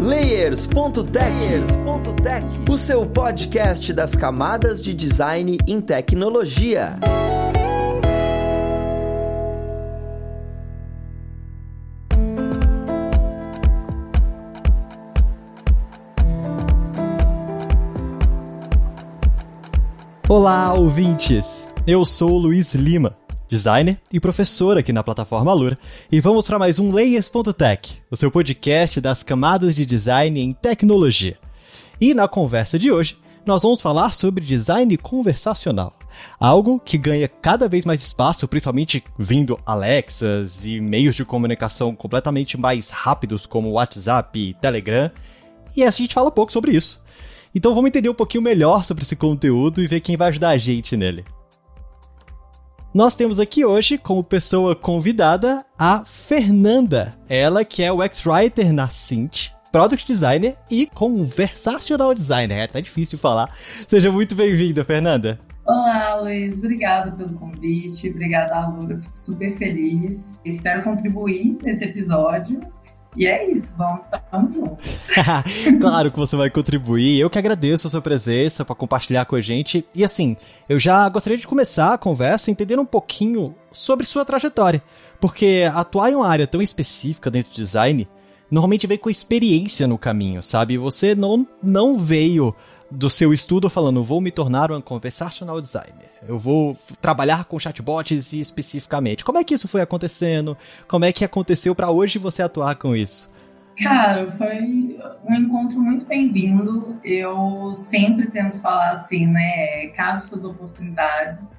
Layers.tech, o seu podcast das camadas de design em tecnologia. Olá, ouvintes! Eu sou o Luiz Lima, designer e professor aqui na plataforma Alura, e vamos para mais um Layers.tech, o seu podcast das camadas de design em tecnologia. E na conversa de hoje, nós vamos falar sobre design conversacional. Algo que ganha cada vez mais espaço, principalmente vindo Alexas e meios de comunicação completamente mais rápidos como WhatsApp e Telegram. E a gente fala pouco sobre isso. Então vamos entender um pouquinho melhor sobre esse conteúdo e ver quem vai ajudar a gente nele. Nós temos aqui hoje como pessoa convidada a Fernanda, ela que é o ex-writer na Cint, product designer e conversational designer. É tá difícil falar. Seja muito bem-vinda, Fernanda. Olá, Luiz. Obrigada pelo convite. Obrigada, Laura. Fico super feliz. Espero contribuir nesse episódio e é isso, vamos, junto. claro que você vai contribuir. Eu que agradeço a sua presença para compartilhar com a gente. E assim, eu já gostaria de começar a conversa entendendo um pouquinho sobre sua trajetória. Porque atuar em uma área tão específica dentro do design normalmente vem com experiência no caminho, sabe? Você não, não veio do seu estudo falando, vou me tornar um conversational designer. Eu vou trabalhar com chatbots especificamente. Como é que isso foi acontecendo? Como é que aconteceu para hoje você atuar com isso? Cara, foi um encontro muito bem-vindo. Eu sempre tento falar assim, né? Cabe suas oportunidades.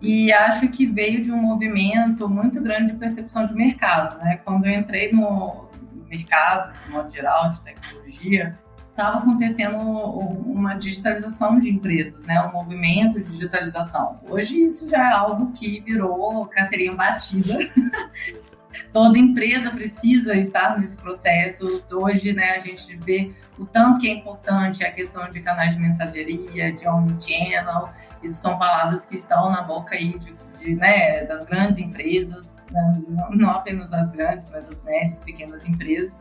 E acho que veio de um movimento muito grande de percepção de mercado, né? Quando eu entrei no mercado, de modo geral, de tecnologia, estava acontecendo uma digitalização de empresas, né? um movimento de digitalização. Hoje isso já é algo que virou carteirinha batida. Toda empresa precisa estar nesse processo. Hoje, né, a gente vê o tanto que é importante a questão de canais de mensageria, de omnichannel. Isso são palavras que estão na boca aí de, de né, das grandes empresas, né? não, não apenas as grandes, mas as médias, pequenas empresas.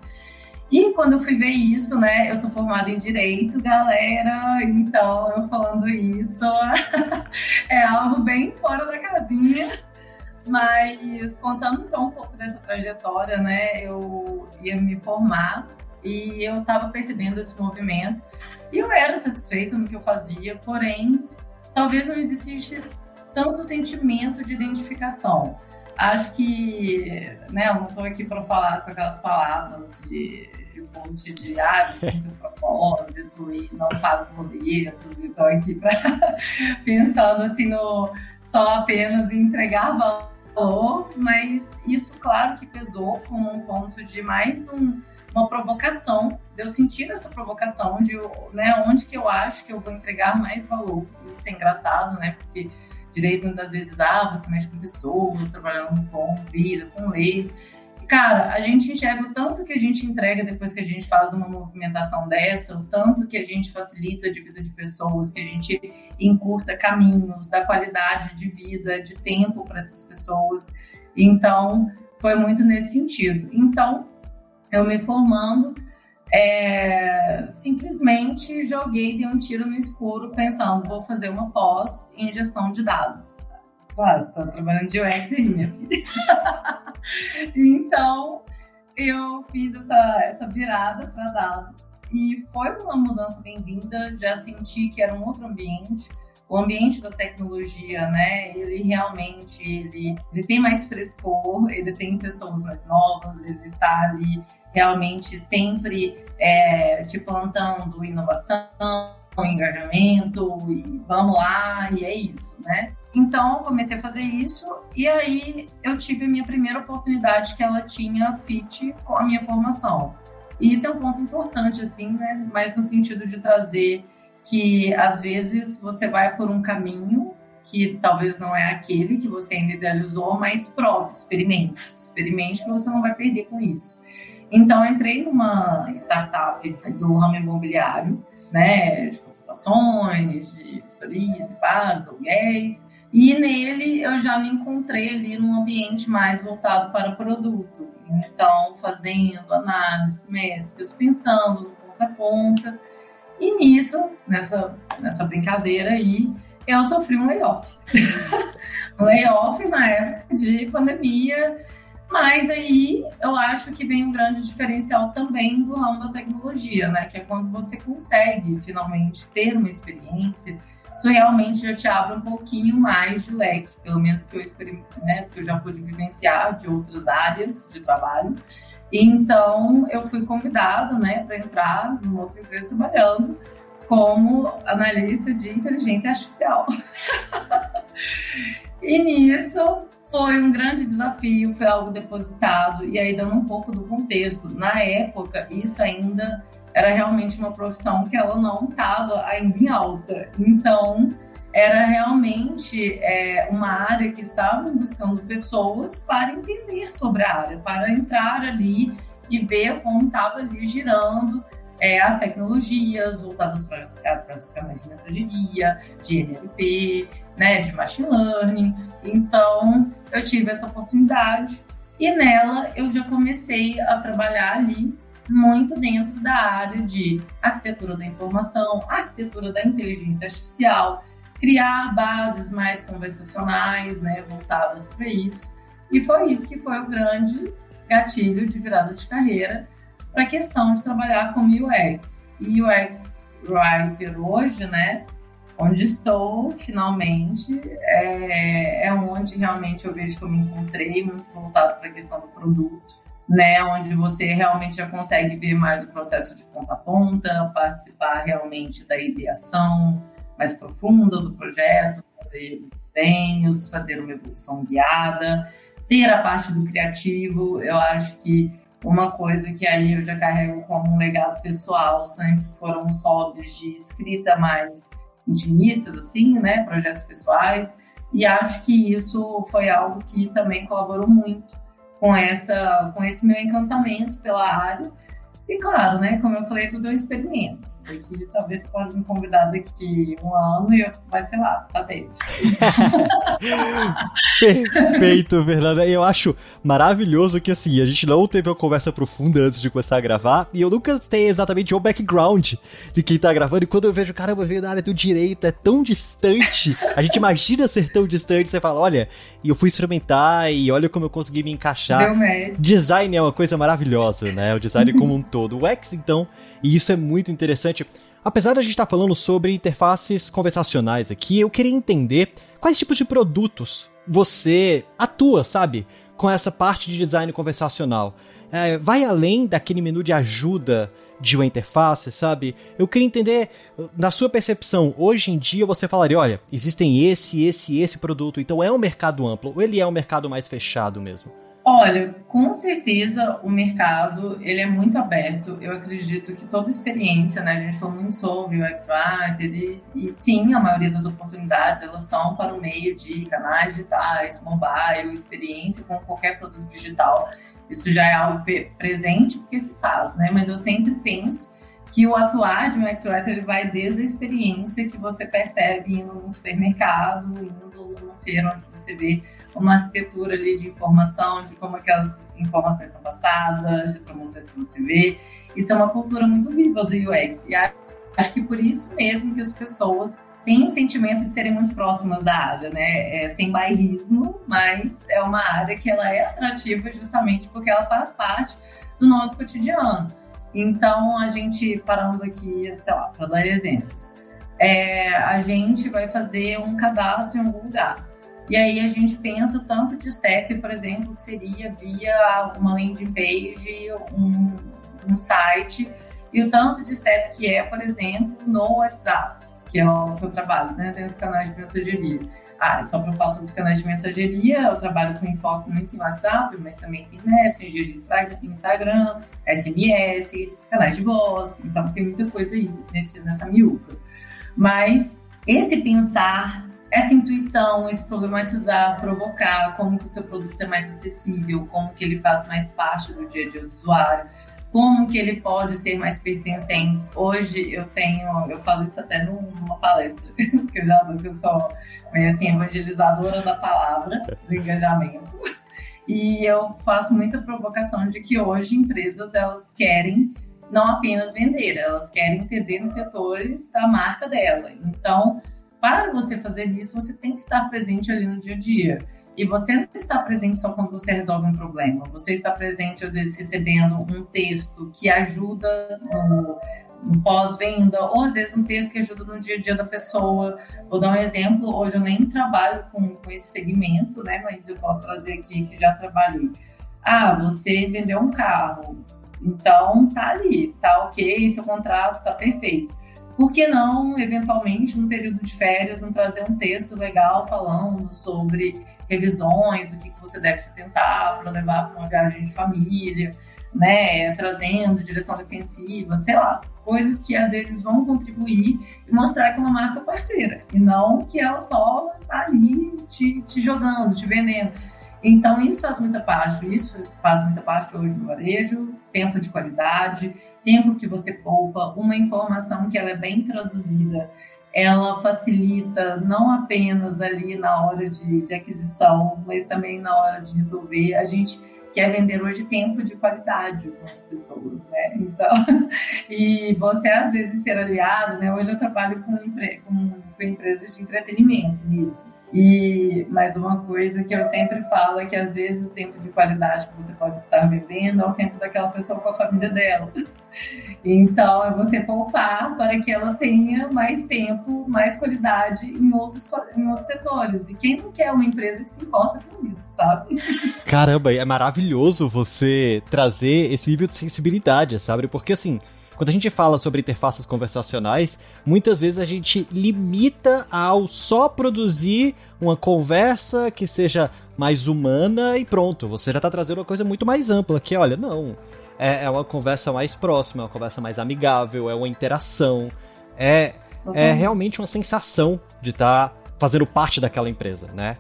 E quando eu fui ver isso, né, eu sou formada em direito, galera, então eu falando isso é algo bem fora da casinha. Mas contando então um pouco dessa trajetória, né, eu ia me formar e eu estava percebendo esse movimento e eu era satisfeita no que eu fazia, porém, talvez não existisse tanto sentimento de identificação. Acho que, né, eu não estou aqui para falar com aquelas palavras de, monte de ah, tem um propósito e não pago boletos, e estou aqui para pensando assim no só apenas em entregar valor, mas isso claro que pesou como um ponto de mais um, uma provocação, de eu sentir essa provocação de né, onde que eu acho que eu vou entregar mais valor. Isso é engraçado, né? Porque direito muitas vezes, ah, você mexe com pessoas, trabalhando com vida, com leis. Cara, a gente enxerga o tanto que a gente entrega depois que a gente faz uma movimentação dessa, o tanto que a gente facilita a vida de pessoas, que a gente encurta caminhos, dá qualidade de vida, de tempo para essas pessoas. Então, foi muito nesse sentido. Então, eu me formando, é, simplesmente joguei, dei um tiro no escuro, pensando, vou fazer uma pós em gestão de dados. Quase, estou trabalhando de UX aí, minha filha. então, eu fiz essa, essa virada para dados e foi uma mudança bem-vinda. Já senti que era um outro ambiente. O ambiente da tecnologia, né? Ele realmente ele, ele tem mais frescor, ele tem pessoas mais novas, ele está ali realmente sempre é, te plantando inovação, engajamento, e vamos lá, e é isso, né? Então, eu comecei a fazer isso e aí eu tive a minha primeira oportunidade que ela tinha fit com a minha formação. E isso é um ponto importante, assim, né? Mas no sentido de trazer que, às vezes, você vai por um caminho que talvez não é aquele que você ainda idealizou, mas prove, experimente. Experimente que você não vai perder com isso. Então, entrei numa startup do ramo imobiliário, né, de consultações, de consultorias, paros, aluguéis, E nele eu já me encontrei ali num ambiente mais voltado para produto. Então, fazendo análises métricas, pensando no ponta a ponta. E nisso, nessa, nessa brincadeira aí, eu sofri um layoff. um layoff na época de pandemia, mas aí eu acho que vem um grande diferencial também do ramo da tecnologia, né? Que é quando você consegue finalmente ter uma experiência isso realmente já te abre um pouquinho mais de leque, pelo menos que eu né, que eu já pude vivenciar de outras áreas de trabalho. Então, eu fui convidada, né, para entrar numa outra empresa trabalhando como analista de inteligência artificial. e nisso foi um grande desafio, foi algo depositado, e aí dando um pouco do contexto. Na época, isso ainda era realmente uma profissão que ela não estava ainda em alta. Então, era realmente é, uma área que estava buscando pessoas para entender sobre a área, para entrar ali e ver como estava ali girando é, as tecnologias voltadas para canais de mensageria, de NLP, né, de machine learning. Então, eu tive essa oportunidade e nela eu já comecei a trabalhar ali muito dentro da área de arquitetura da informação, arquitetura da inteligência artificial, criar bases mais conversacionais, né, voltadas para isso. E foi isso que foi o grande gatilho de virada de carreira para a questão de trabalhar com UX. E UX Writer hoje, né, onde estou finalmente, é, é onde realmente eu vejo que eu me encontrei, muito voltado para a questão do produto né, onde você realmente já consegue ver mais o processo de ponta a ponta, participar realmente da ideação mais profunda do projeto, fazer desenhos, fazer uma evolução guiada, ter a parte do criativo. Eu acho que uma coisa que aí eu já carrego como um legado pessoal sempre foram os hobbies de escrita mais intimistas, assim, né, projetos pessoais. E acho que isso foi algo que também colaborou muito com, essa, com esse meu encantamento pela área. E claro, né, como eu falei, tudo é um experimento. Daqui, talvez você pode me convidar daqui um ano e eu, vai ser lá, tá dentro. Perfeito, Fernanda. Eu acho maravilhoso que assim, a gente não teve uma conversa profunda antes de começar a gravar, e eu nunca sei exatamente o background de quem tá gravando, e quando eu vejo, caramba, veio da área do direito, é tão distante, a gente imagina ser tão distante, você fala, olha, e eu fui experimentar, e olha como eu consegui me encaixar. Design é uma coisa maravilhosa, né? O design como um todo. O X, então, e isso é muito interessante. Apesar de a gente estar tá falando sobre interfaces conversacionais aqui, eu queria entender quais tipos de produtos você atua, sabe, com essa parte de design conversacional. É, vai além daquele menu de ajuda de uma interface, sabe? Eu queria entender, na sua percepção, hoje em dia você falaria, olha, existem esse, esse e esse produto, então é um mercado amplo, ou ele é um mercado mais fechado mesmo? Olha, com certeza o mercado ele é muito aberto. Eu acredito que toda experiência, né? A gente falou muito sobre o X-Writer e, e sim, a maioria das oportunidades elas são para o meio de canais digitais, mobile, experiência com qualquer produto digital. Isso já é algo presente porque se faz, né? Mas eu sempre penso que o atuar de um X-Writer ele vai desde a experiência que você percebe indo no supermercado, indo numa feira onde você vê uma arquitetura ali de informação, de como aquelas informações são passadas, de promoções que você vê. Isso é uma cultura muito viva do UX. E acho que por isso mesmo que as pessoas têm o sentimento de serem muito próximas da área, né? É, sem bairrismo, mas é uma área que ela é atrativa justamente porque ela faz parte do nosso cotidiano. Então, a gente, parando aqui, sei lá, para dar exemplos, é, a gente vai fazer um cadastro em algum lugar. E aí a gente pensa tanto de step, por exemplo, que seria via uma landing page, um, um site, e o tanto de step que é, por exemplo, no WhatsApp, que é o que eu trabalho, né? Tem os canais de mensageria. Ah, só para falar sobre os canais de mensageria, eu trabalho com enfoque muito em WhatsApp, mas também tem Messenger, Instagram, SMS, canais de voz, então tem muita coisa aí nesse, nessa miúca. Mas esse pensar essa intuição, esse problematizar, provocar como que o seu produto é mais acessível, como que ele faz mais parte do dia a dia do usuário, como que ele pode ser mais pertencente. Hoje eu tenho, eu falo isso até numa palestra, que eu já que eu sou meio assim, evangelizadora da palavra, do engajamento. E eu faço muita provocação de que hoje empresas elas querem não apenas vender, elas querem ter detentores da marca dela. Então, para você fazer isso, você tem que estar presente ali no dia a dia. E você não está presente só quando você resolve um problema. Você está presente, às vezes, recebendo um texto que ajuda no, no pós-venda, ou às vezes um texto que ajuda no dia a dia da pessoa. Vou dar um exemplo. Hoje eu nem trabalho com, com esse segmento, né? Mas eu posso trazer aqui que já trabalhei. Ah, você vendeu um carro. Então, tá ali, tá ok, seu contrato tá perfeito por que não, eventualmente, no período de férias, não trazer um texto legal falando sobre revisões, o que, você deve se tentar para levar para uma viagem de família, né? Trazendo direção defensiva, sei lá, coisas que às vezes vão contribuir e mostrar que é uma marca parceira, e não que ela só está ali te, te jogando, te vendendo. Então, isso faz muita parte, isso faz muita parte hoje do varejo, tempo de qualidade, tempo que você poupa, uma informação que ela é bem traduzida, ela facilita não apenas ali na hora de, de aquisição, mas também na hora de resolver. A gente quer vender hoje tempo de qualidade para as pessoas, né? Então, e você às vezes ser aliado, né? Hoje eu trabalho com, com, com empresas de entretenimento nisso. E mais uma coisa que eu sempre falo é que às vezes o tempo de qualidade que você pode estar vendendo é o tempo daquela pessoa com a família dela. Então, é você poupar para que ela tenha mais tempo, mais qualidade em outros, em outros setores. E quem não quer uma empresa que se importa com isso, sabe? Caramba, é maravilhoso você trazer esse nível de sensibilidade, sabe? Porque assim, quando a gente fala sobre interfaces conversacionais, muitas vezes a gente limita ao só produzir uma conversa que seja mais humana e pronto. Você já está trazendo uma coisa muito mais ampla, que olha, não. É, é uma conversa mais próxima, é uma conversa mais amigável, é uma interação. É, é realmente uma sensação de estar tá fazendo parte daquela empresa, né?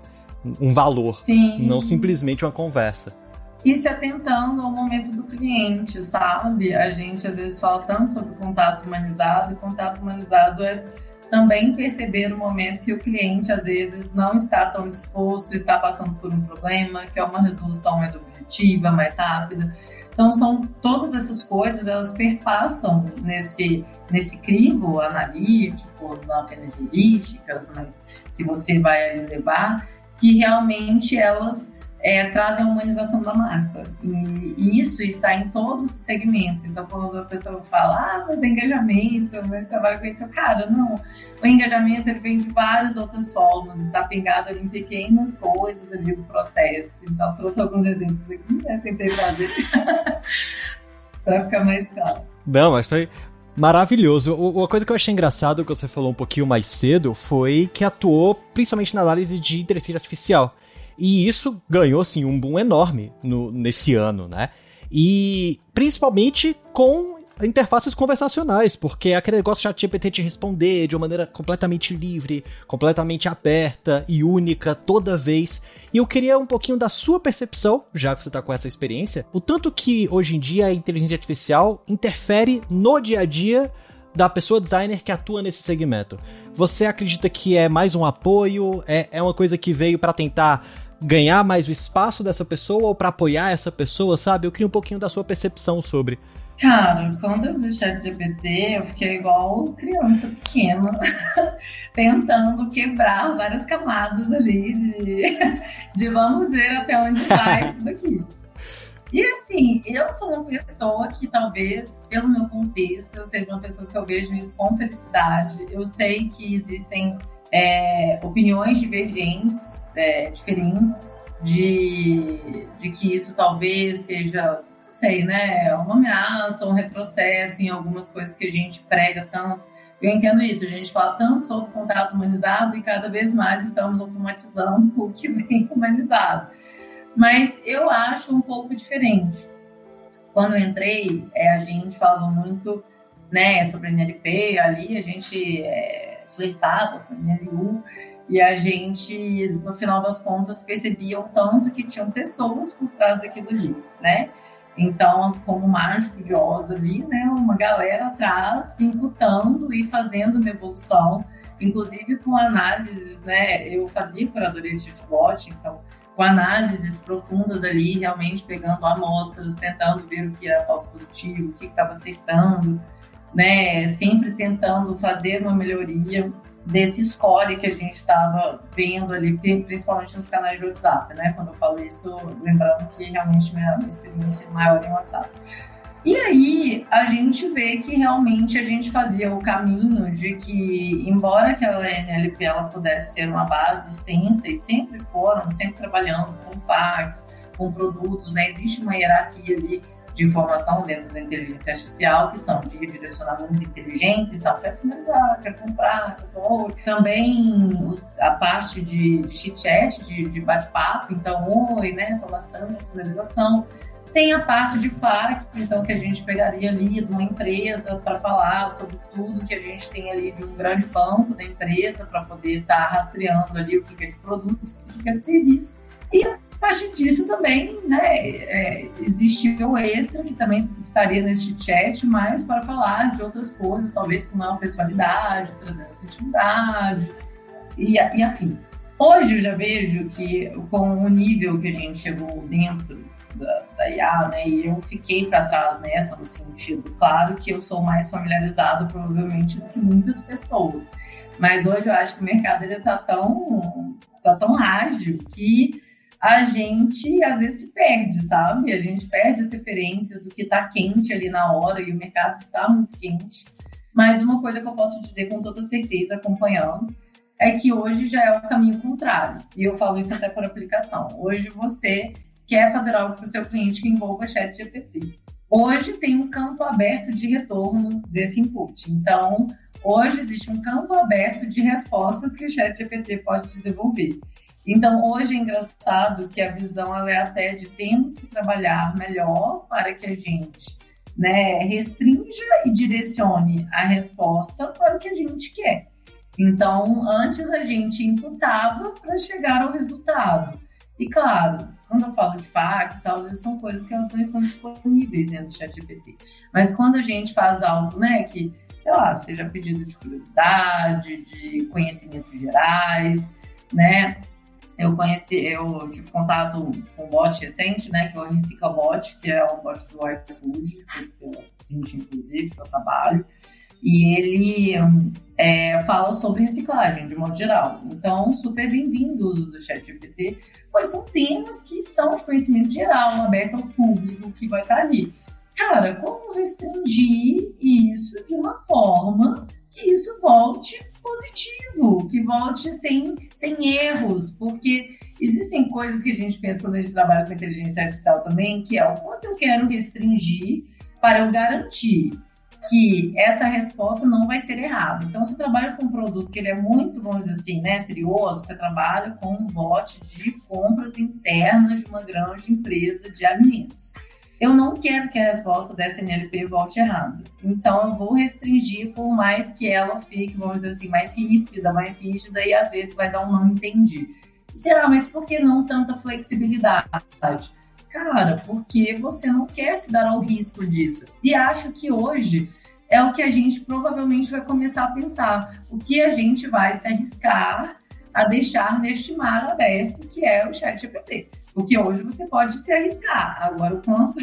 Um valor, Sim. não simplesmente uma conversa e se atentando ao momento do cliente, sabe? A gente às vezes fala tanto sobre contato humanizado, e contato humanizado é também perceber o momento que o cliente às vezes não está tão disposto, está passando por um problema, que é uma resolução mais objetiva, mais rápida. Então são todas essas coisas, elas perpassam nesse nesse crivo analítico, não apenas jurídicas, mas que você vai levar, que realmente elas é, trazem a humanização da marca. E, isso está em todos os segmentos. Então, quando a pessoa fala, ah, mas é engajamento, mas trabalho com isso, cara, não. O engajamento ele vem de várias outras formas, está pegado ali em pequenas coisas ali do processo. Então, trouxe alguns exemplos aqui, né? Tentei fazer para ficar mais claro. Não, mas foi, Maravilhoso. Uma coisa que eu achei engraçado que você falou um pouquinho mais cedo foi que atuou principalmente na análise de inteligência artificial. E isso ganhou, assim, um boom enorme no, nesse ano, né? E principalmente com interfaces conversacionais, porque aquele negócio chat GPT te responder de uma maneira completamente livre, completamente aberta e única toda vez. E eu queria um pouquinho da sua percepção, já que você está com essa experiência, o tanto que hoje em dia a inteligência artificial interfere no dia a dia da pessoa designer que atua nesse segmento. Você acredita que é mais um apoio? É, é uma coisa que veio para tentar ganhar mais o espaço dessa pessoa ou para apoiar essa pessoa, sabe? Eu queria um pouquinho da sua percepção sobre. Cara, quando eu vi o chat GPT, eu fiquei igual criança pequena, tentando quebrar várias camadas ali de, de vamos ver até onde vai isso daqui. E assim, eu sou uma pessoa que talvez, pelo meu contexto, eu seja uma pessoa que eu vejo isso com felicidade. Eu sei que existem é, opiniões divergentes, é, diferentes, de, de que isso talvez seja, não sei, né, uma ameaça, um retrocesso em algumas coisas que a gente prega tanto. Eu entendo isso, a gente fala tanto sobre contrato humanizado e cada vez mais estamos automatizando o que vem humanizado. Mas eu acho um pouco diferente. Quando entrei, é, a gente falava muito né, sobre NLP ali, a gente é, flertava com a NLU, e a gente, no final das contas, percebia o tanto que tinham pessoas por trás daquilo ali, né? Então, como mágico de Oz ali, né, uma galera atrás imputando e fazendo uma evolução, inclusive com análises, né, eu fazia curadoria de chatbot, então com análises profundas ali, realmente pegando amostras, tentando ver o que era falso positivo, o que estava acertando, né, sempre tentando fazer uma melhoria desse score que a gente estava vendo ali, principalmente nos canais de WhatsApp, né? Quando eu falo isso, lembrando que realmente minha experiência maior em WhatsApp. E aí a gente vê que realmente a gente fazia o caminho de que, embora aquela NLP ela pudesse ser uma base extensa e sempre foram, sempre trabalhando com fax, com produtos, né? Existe uma hierarquia ali de informação dentro da inteligência artificial, que são de direcionamentos inteligentes, então quer finalizar, quer comprar, quer comprar. Também a parte de, de chit-chat, de, de bate-papo, então, oi, né, saudação, finalização. Tem a parte de FAQ, então, que a gente pegaria ali de uma empresa para falar sobre tudo que a gente tem ali de um grande banco da empresa, para poder estar tá rastreando ali o que é de produto, o que é de serviço. E a partir disso também, né, é, o extra que também estaria neste chat, mas para falar de outras coisas, talvez com maior pessoalidade, trazendo essa intimidade e, e afins. Hoje eu já vejo que com o nível que a gente chegou dentro da, da IA, né, e eu fiquei para trás nessa no sentido, claro que eu sou mais familiarizado provavelmente do que muitas pessoas, mas hoje eu acho que o mercado ele está tão, tá tão ágil que a gente às vezes se perde, sabe? A gente perde as referências do que está quente ali na hora e o mercado está muito quente. Mas uma coisa que eu posso dizer com toda certeza, acompanhando, é que hoje já é o caminho contrário. E eu falo isso até por aplicação. Hoje você quer fazer algo para o seu cliente que envolva chat GPT. Hoje tem um campo aberto de retorno desse input. Então, hoje existe um campo aberto de respostas que o chat GPT pode te devolver. Então, hoje é engraçado que a visão ela é até de temos que trabalhar melhor para que a gente né, restrinja e direcione a resposta para o que a gente quer. Então, antes a gente imputava para chegar ao resultado. E claro, quando eu falo de FAQ e tal, isso são coisas que elas não estão disponíveis dentro do ChatGPT. Mas quando a gente faz algo, né, que, sei lá, seja pedido de curiosidade, de conhecimentos gerais, né, eu conheci, eu tive contato com um bot recente, né, que é o Recica Bot, que é um bot do iFood, pela Cintia, inclusive, que eu trabalho, e ele é, fala sobre reciclagem, de modo geral. Então, super bem-vindo o uso do ChatGPT, pois são temas que são de conhecimento geral, aberto ao público, que vai estar ali. Cara, como restringir isso de uma forma que isso volte positivo, que volte sem, sem erros, porque existem coisas que a gente pensa quando a gente trabalha com inteligência artificial também, que é o quanto eu quero restringir para eu garantir que essa resposta não vai ser errada. Então, você trabalha com um produto que ele é muito, vamos dizer assim, né, serioso, você trabalha com um bot de compras internas de uma grande empresa de alimentos eu não quero que a resposta dessa NLP volte errada. Então, eu vou restringir, por mais que ela fique, vamos dizer assim, mais ríspida, mais rígida, e às vezes vai dar um não entendi. Será, mas por que não tanta flexibilidade? Cara, porque você não quer se dar ao risco disso. E acho que hoje é o que a gente provavelmente vai começar a pensar. O que a gente vai se arriscar a deixar neste mar aberto, que é o chat GPT. O que hoje você pode se arriscar. Agora, o quanto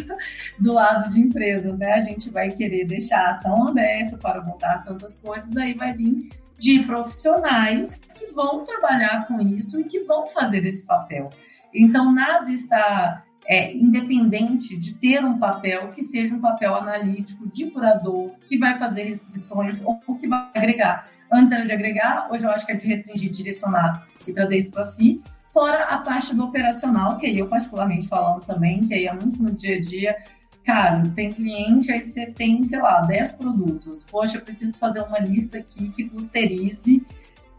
do lado de empresas, né, a gente vai querer deixar tão aberto para montar tantas coisas, aí vai vir de profissionais que vão trabalhar com isso e que vão fazer esse papel. Então, nada está é, independente de ter um papel que seja um papel analítico, de curador, que vai fazer restrições ou que vai agregar. Antes era de agregar, hoje eu acho que é de restringir, direcionar e trazer isso para si. Fora a parte do operacional, que aí eu particularmente falando também, que aí é muito no dia a dia. Cara, tem cliente, aí você tem, sei lá, 10 produtos. Poxa, eu preciso fazer uma lista aqui que clusterize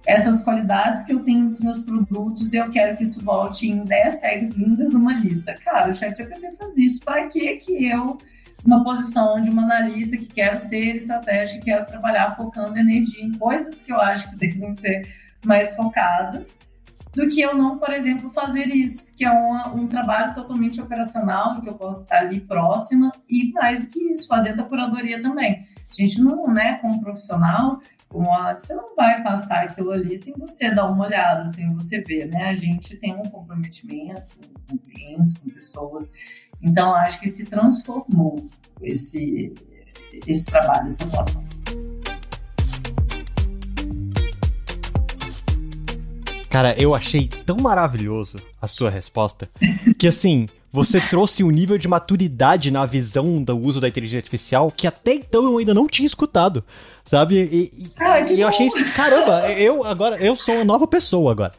essas qualidades que eu tenho dos meus produtos e eu quero que isso volte em 10 tags lindas numa lista. Cara, o ChatGPT faz isso. Para que que eu, numa posição de uma analista que quero ser estratégica, quero trabalhar focando energia em coisas que eu acho que devem ser mais focadas, do que eu não, por exemplo, fazer isso, que é uma, um trabalho totalmente operacional, em que eu posso estar ali próxima, e mais do que isso, fazendo a curadoria também. A gente não, né, como profissional, como você não vai passar aquilo ali sem você dar uma olhada, sem você ver, né? A gente tem um comprometimento com, com clientes, com pessoas, então acho que se transformou esse, esse trabalho, essa atuação. Cara, eu achei tão maravilhoso a sua resposta que assim, você trouxe um nível de maturidade na visão do uso da inteligência artificial que até então eu ainda não tinha escutado, sabe? E, e eu achei isso, caramba, eu agora eu sou uma nova pessoa agora.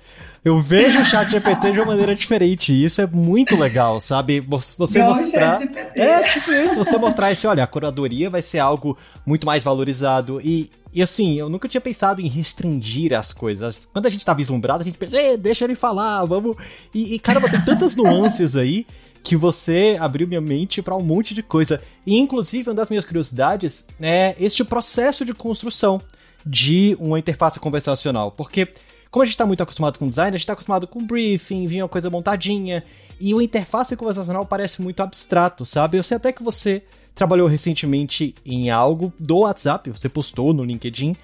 Eu vejo o chat GPT de uma maneira diferente. E isso é muito legal, sabe? Você Não, mostrar. É, tipo isso, você mostrar esse, olha, a curadoria vai ser algo muito mais valorizado. E, e assim, eu nunca tinha pensado em restringir as coisas. Quando a gente tá vislumbrado, a gente pensa, deixa ele falar, vamos. E, e caramba, tem tantas nuances aí que você abriu minha mente para um monte de coisa. E inclusive, uma das minhas curiosidades é este processo de construção de uma interface conversacional. Porque como a gente está muito acostumado com design, a gente está acostumado com briefing, vinha uma coisa montadinha, e o interface conversacional parece muito abstrato, sabe? Eu sei até que você trabalhou recentemente em algo do WhatsApp, você postou no LinkedIn,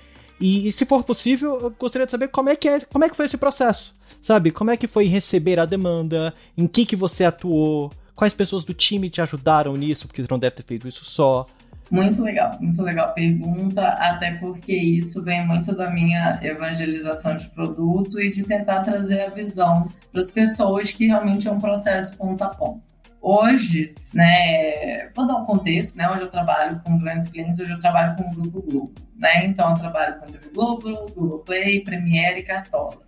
e, e, se for possível, eu gostaria de saber como é que é, como é que foi esse processo, sabe? Como é que foi receber a demanda, em que que você atuou, quais pessoas do time te ajudaram nisso, porque você não deve ter feito isso só. Muito legal, muito legal pergunta, até porque isso vem muito da minha evangelização de produto e de tentar trazer a visão para as pessoas que realmente é um processo ponta a ponta. Hoje, né, vou dar um contexto, né, hoje eu trabalho com grandes clientes, hoje eu trabalho com o Grupo Globo, né, então eu trabalho com o TV Globo, Google Play, Premiere e Cartola.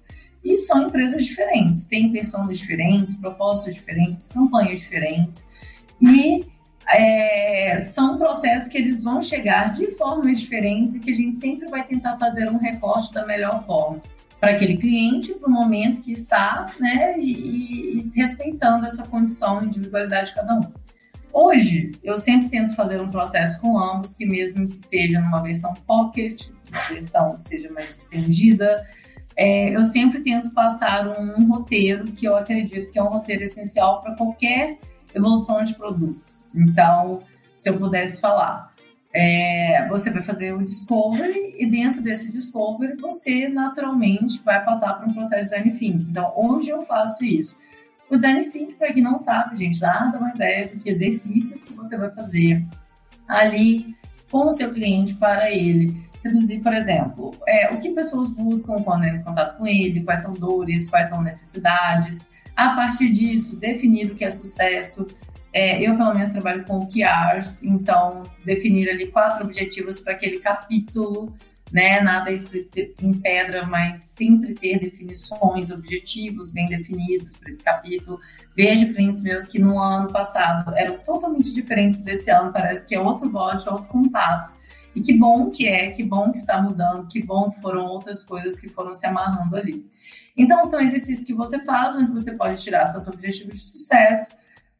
E são empresas diferentes, têm pessoas diferentes, propósitos diferentes, campanhas diferentes, e é, são processos que eles vão chegar de formas diferentes e que a gente sempre vai tentar fazer um recorte da melhor forma para aquele cliente, para o momento que está, né, e, e, respeitando essa condição e individualidade de cada um. Hoje, eu sempre tento fazer um processo com ambos, que mesmo que seja numa versão pocket, versão que seja mais estendida, é, eu sempre tento passar um, um roteiro que eu acredito que é um roteiro essencial para qualquer evolução de produto. Então, se eu pudesse falar, é, você vai fazer o discovery e dentro desse discovery você naturalmente vai passar por um processo de design thinking. Então, onde eu faço isso? O design thinking, para quem não sabe, gente, nada mais é do que exercícios que você vai fazer ali com o seu cliente para ele reduzir, por exemplo, é, o que pessoas buscam quando entram em contato com ele, quais são dores, quais são necessidades. A partir disso, definir o que é sucesso, é, eu, pelo menos, trabalho com OKRs, então definir ali quatro objetivos para aquele capítulo, né? Nada escrito em pedra, mas sempre ter definições, objetivos bem definidos para esse capítulo. Vejo clientes meus que no ano passado eram totalmente diferentes desse ano, parece que é outro bot, outro contato. E que bom que é, que bom que está mudando, que bom que foram outras coisas que foram se amarrando ali. Então, são exercícios que você faz, onde você pode tirar tanto objetivo de sucesso,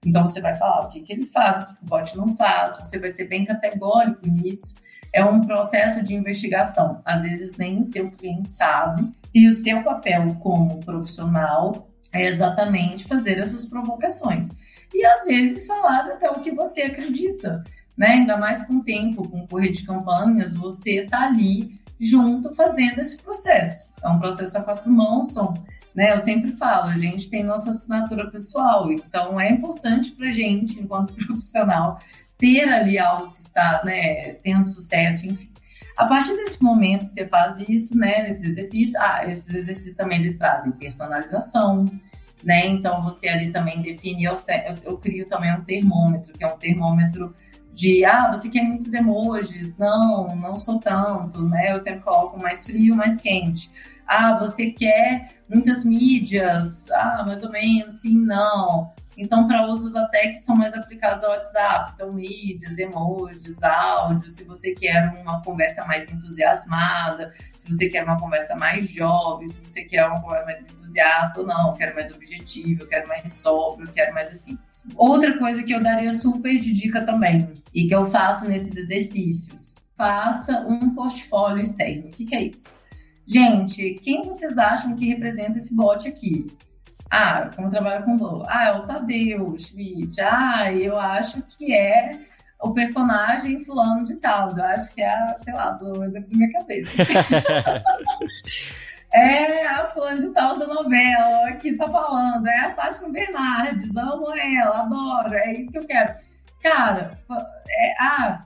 então você vai falar o que, que ele faz, o que, que o bot não faz, você vai ser bem categórico nisso. É um processo de investigação. Às vezes nem o seu cliente sabe. E o seu papel como profissional é exatamente fazer essas provocações. E às vezes falar até o que você acredita. Né? Ainda mais com o tempo, com o correr de campanhas, você está ali junto fazendo esse processo. É um processo a quatro mãos, são né? Eu sempre falo, a gente tem nossa assinatura pessoal, então é importante para a gente, enquanto profissional, ter ali algo que está né, tendo sucesso, enfim. A partir desse momento, você faz isso, né? Nesses exercícios, ah, esses exercícios também eles trazem personalização, né? Então você ali também define, eu, eu, eu crio também um termômetro, que é um termômetro de ah, você quer muitos emojis? Não, não sou tanto, né? Eu sempre coloco mais frio, mais quente. Ah, você quer muitas mídias? Ah, mais ou menos, sim, não. Então, para usos até que são mais aplicados ao WhatsApp, então mídias, emojis, áudios, se você quer uma conversa mais entusiasmada, se você quer uma conversa mais jovem, se você quer uma conversa mais entusiasta ou não, eu quero mais objetivo, eu quero mais sóbrio, eu quero mais assim. Outra coisa que eu daria super de dica também, e que eu faço nesses exercícios, faça um portfólio externo. O que, que é isso? Gente, quem vocês acham que representa esse bot aqui? Ah, como trabalha com Ah, é o Tadeu Schmidt. Ah, eu acho que é o personagem fulano de tal. Eu acho que é, a, sei lá, do exemplo da minha cabeça. é a fulano de tal da novela que tá falando. É a Fátima Bernardes. Amo ela, adoro. É isso que eu quero. Cara, é, ah,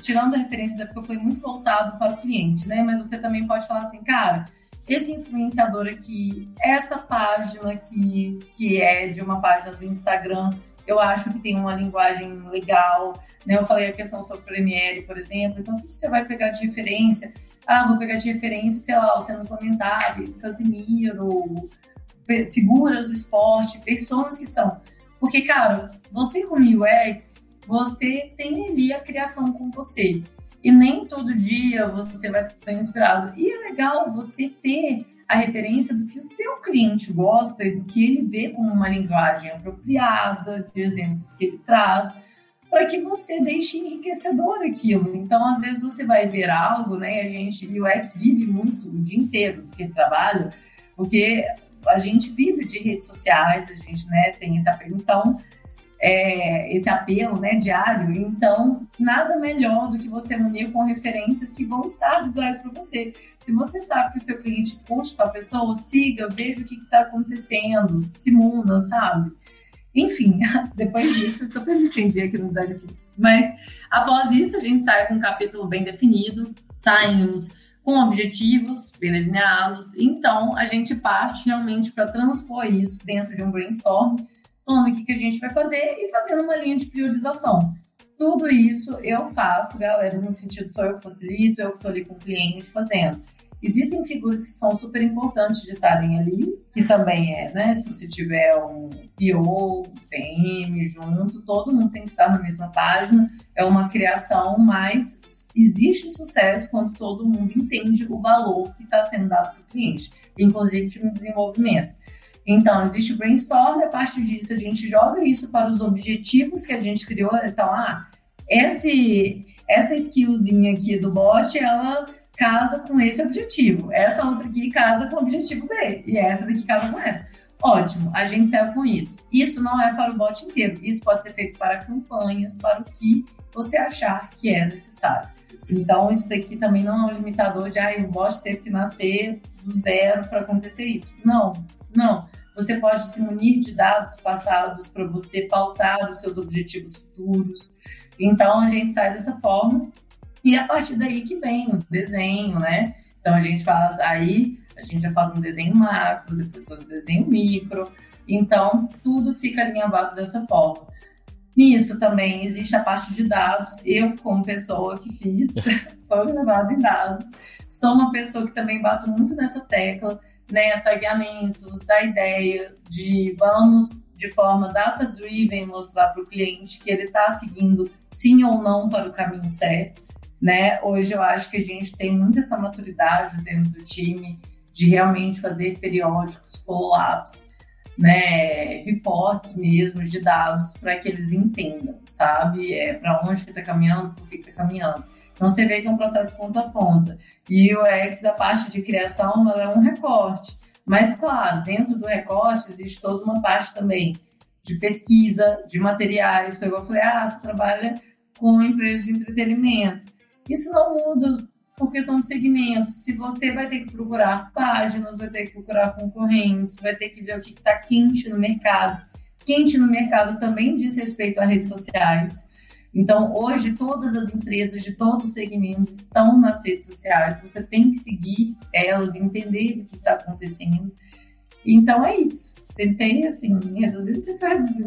tirando a referência da porque foi muito voltado para o cliente, né? Mas você também pode falar assim, cara esse influenciador aqui, essa página aqui, que é de uma página do Instagram, eu acho que tem uma linguagem legal. Né? Eu falei a questão sobre Premiere, por exemplo. Então, o que você vai pegar de referência? Ah, vou pegar de referência, sei lá, os Cenas Lamentáveis, Casimiro, figuras do esporte, pessoas que são. Porque, cara, você como UX, você tem ali a criação com você. E nem todo dia você vai estar inspirado. E é legal você ter a referência do que o seu cliente gosta e do que ele vê como uma linguagem apropriada, de exemplos que ele traz, para que você deixe enriquecedor aquilo. Então, às vezes você vai ver algo, né? A gente, o UX vive muito o dia inteiro do que trabalho, porque a gente vive de redes sociais, a gente né, tem esse apelo. Então, é, esse apelo né, diário. Então, nada melhor do que você unir com referências que vão estar visuais para você. Se você sabe que o seu cliente curte tal pessoa, siga, veja o que está acontecendo, se muna, sabe? Enfim, depois disso, eu super me entendi aqui no design Mas após isso, a gente sai com um capítulo bem definido, saímos com objetivos bem delineados. Então, a gente parte realmente para transpor isso dentro de um brainstorm falando o que, que a gente vai fazer e fazendo uma linha de priorização. Tudo isso eu faço, galera, no sentido sou eu que facilito, eu que estou ali com o cliente fazendo. Existem figuras que são super importantes de estarem ali, que também é, né? Se você tiver um PO, PM junto, todo mundo tem que estar na mesma página. É uma criação, mas existe sucesso quando todo mundo entende o valor que está sendo dado para o cliente, inclusive no desenvolvimento. Então, existe o brainstorm, a partir disso a gente joga isso para os objetivos que a gente criou. Então, ah, esse, essa skillzinha aqui do bot, ela casa com esse objetivo. Essa outra aqui casa com o objetivo B. E essa daqui casa com essa. Ótimo, a gente serve com isso. Isso não é para o bot inteiro. Isso pode ser feito para campanhas, para o que você achar que é necessário. Então, isso daqui também não é um limitador de, ah, o bot teve que nascer do zero para acontecer isso. Não, não. Você pode se munir de dados passados para você pautar os seus objetivos futuros. Então, a gente sai dessa forma e a partir daí que vem o desenho, né? Então, a gente faz aí, a gente já faz um desenho macro, depois faz um desenho micro. Então, tudo fica alinhavado dessa forma. Nisso também existe a parte de dados. Eu, como pessoa que fiz, sou elevada em dados, sou uma pessoa que também bato muito nessa tecla né, tagueamentos, da ideia de vamos de forma data-driven mostrar para o cliente que ele está seguindo sim ou não para o caminho certo. Né? Hoje eu acho que a gente tem muita essa maturidade dentro do time de realmente fazer periódicos, follow-ups, né, reportes mesmo de dados para que eles entendam, sabe, é, para onde que está caminhando, por que está caminhando. Então você vê que é um processo ponta a ponta. E o UX, a parte de criação, ela é um recorte. Mas, claro, dentro do recorte existe toda uma parte também de pesquisa, de materiais. Então, eu falei, ah, você trabalha com empresas de entretenimento. Isso não muda por questão de segmento. Se você vai ter que procurar páginas, vai ter que procurar concorrentes, vai ter que ver o que está quente no mercado. Quente no mercado também diz respeito a redes sociais. Então, hoje, todas as empresas de todos os segmentos estão nas redes sociais. Você tem que seguir elas, entender o que está acontecendo. Então, é isso. Tentei, assim, reduzir, não sei se reduzir.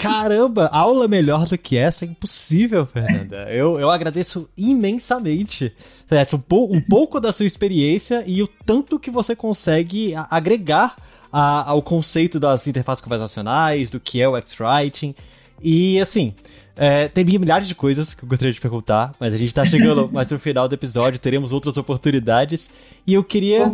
Caramba, aula melhor do que essa é impossível, Fernanda. Eu, eu agradeço imensamente um, um pouco da sua experiência e o tanto que você consegue agregar a, ao conceito das interfaces conversacionais, do que é o X-Writing. E assim, é, tem milhares de coisas que eu gostaria de perguntar, mas a gente tá chegando mais no final do episódio, teremos outras oportunidades. E eu queria.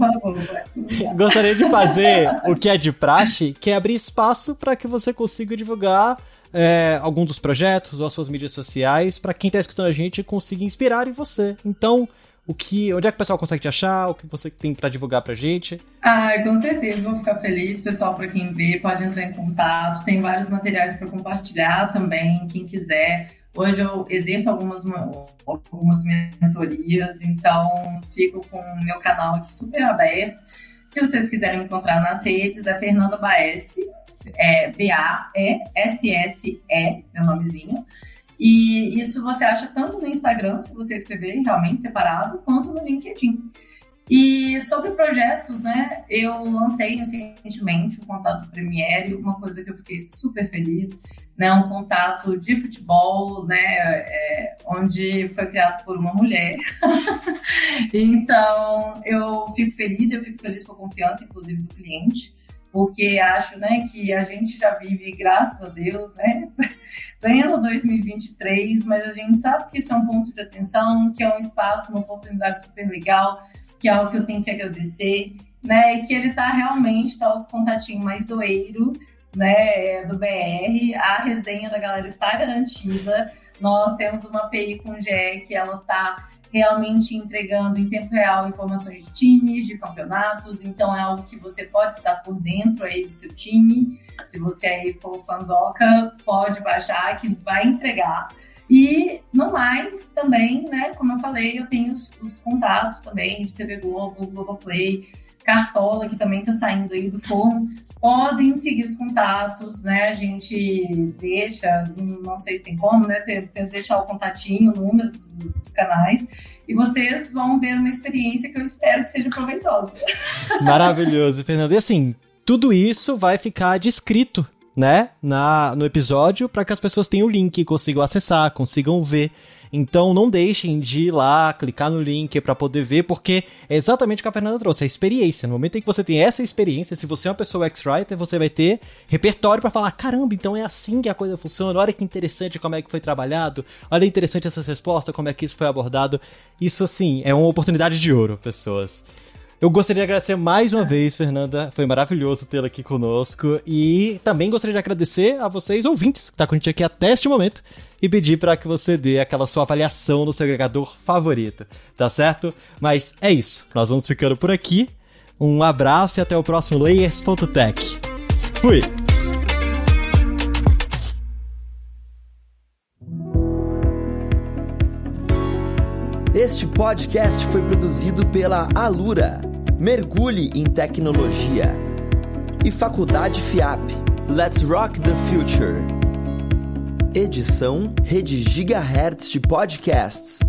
gostaria de fazer o que é de praxe, que é abrir espaço para que você consiga divulgar é, algum dos projetos ou as suas mídias sociais, para quem tá escutando a gente consiga inspirar em você. Então, o que, onde é que o pessoal consegue te achar, o que você tem para divulgar pra gente? Ah, com certeza, vou ficar feliz. Pessoal, para quem vê, pode entrar em contato. Tem vários materiais para compartilhar também, quem quiser. Hoje eu exerço algumas, algumas mentorias, então fico com o meu canal aqui super aberto. Se vocês quiserem me encontrar nas redes, é Fernanda Baes, é B-A-E-S-S-E, meu nomezinho. E isso você acha tanto no Instagram, se você escrever realmente separado, quanto no LinkedIn. E sobre projetos, né, eu lancei recentemente o contato Premiere, uma coisa que eu fiquei super feliz, né, um contato de futebol, né, é, onde foi criado por uma mulher. então, eu fico feliz, eu fico feliz com a confiança, inclusive, do cliente porque acho né, que a gente já vive, graças a Deus, né, pleno 2023, mas a gente sabe que isso é um ponto de atenção, que é um espaço, uma oportunidade super legal, que é algo que eu tenho que agradecer, né, e que ele está realmente, tá o contatinho mais zoeiro, né, do BR, a resenha da galera está garantida, nós temos uma API com o GE que ela está realmente entregando em tempo real informações de times, de campeonatos, então é algo que você pode estar por dentro aí do seu time. Se você aí for fanzoca, pode baixar que vai entregar. E no mais, também, né, como eu falei, eu tenho os, os contatos também de TV Globo, Globoplay, Cartola, que também está saindo aí do forno, podem seguir os contatos, né? A gente deixa, não sei se tem como, né? Deixar o contatinho, o número dos, dos, canais. E vocês vão ver uma experiência que eu espero que seja proveitosa. Maravilhoso, Fernando. E assim, tudo isso vai ficar descrito, né? Na, no episódio, para que as pessoas tenham o link, consigam acessar, consigam ver. Então não deixem de ir lá, clicar no link para poder ver, porque é exatamente o que a Fernanda trouxe, a experiência. No momento em que você tem essa experiência, se você é uma pessoa X-Writer, você vai ter repertório para falar: caramba, então é assim que a coisa funciona, olha que interessante como é que foi trabalhado, olha interessante essa resposta, como é que isso foi abordado. Isso, assim, é uma oportunidade de ouro, pessoas. Eu gostaria de agradecer mais uma vez, Fernanda. Foi maravilhoso tê-la aqui conosco. E também gostaria de agradecer a vocês, ouvintes, que estão tá com a gente aqui até este momento. E pedir para que você dê aquela sua avaliação no seu agregador favorito, tá certo? Mas é isso. Nós vamos ficando por aqui. Um abraço e até o próximo Layers.tech. Fui! Este podcast foi produzido pela Alura Mergulhe em tecnologia. E Faculdade FIAP. Let's Rock the Future. Edição Rede Gigahertz de Podcasts.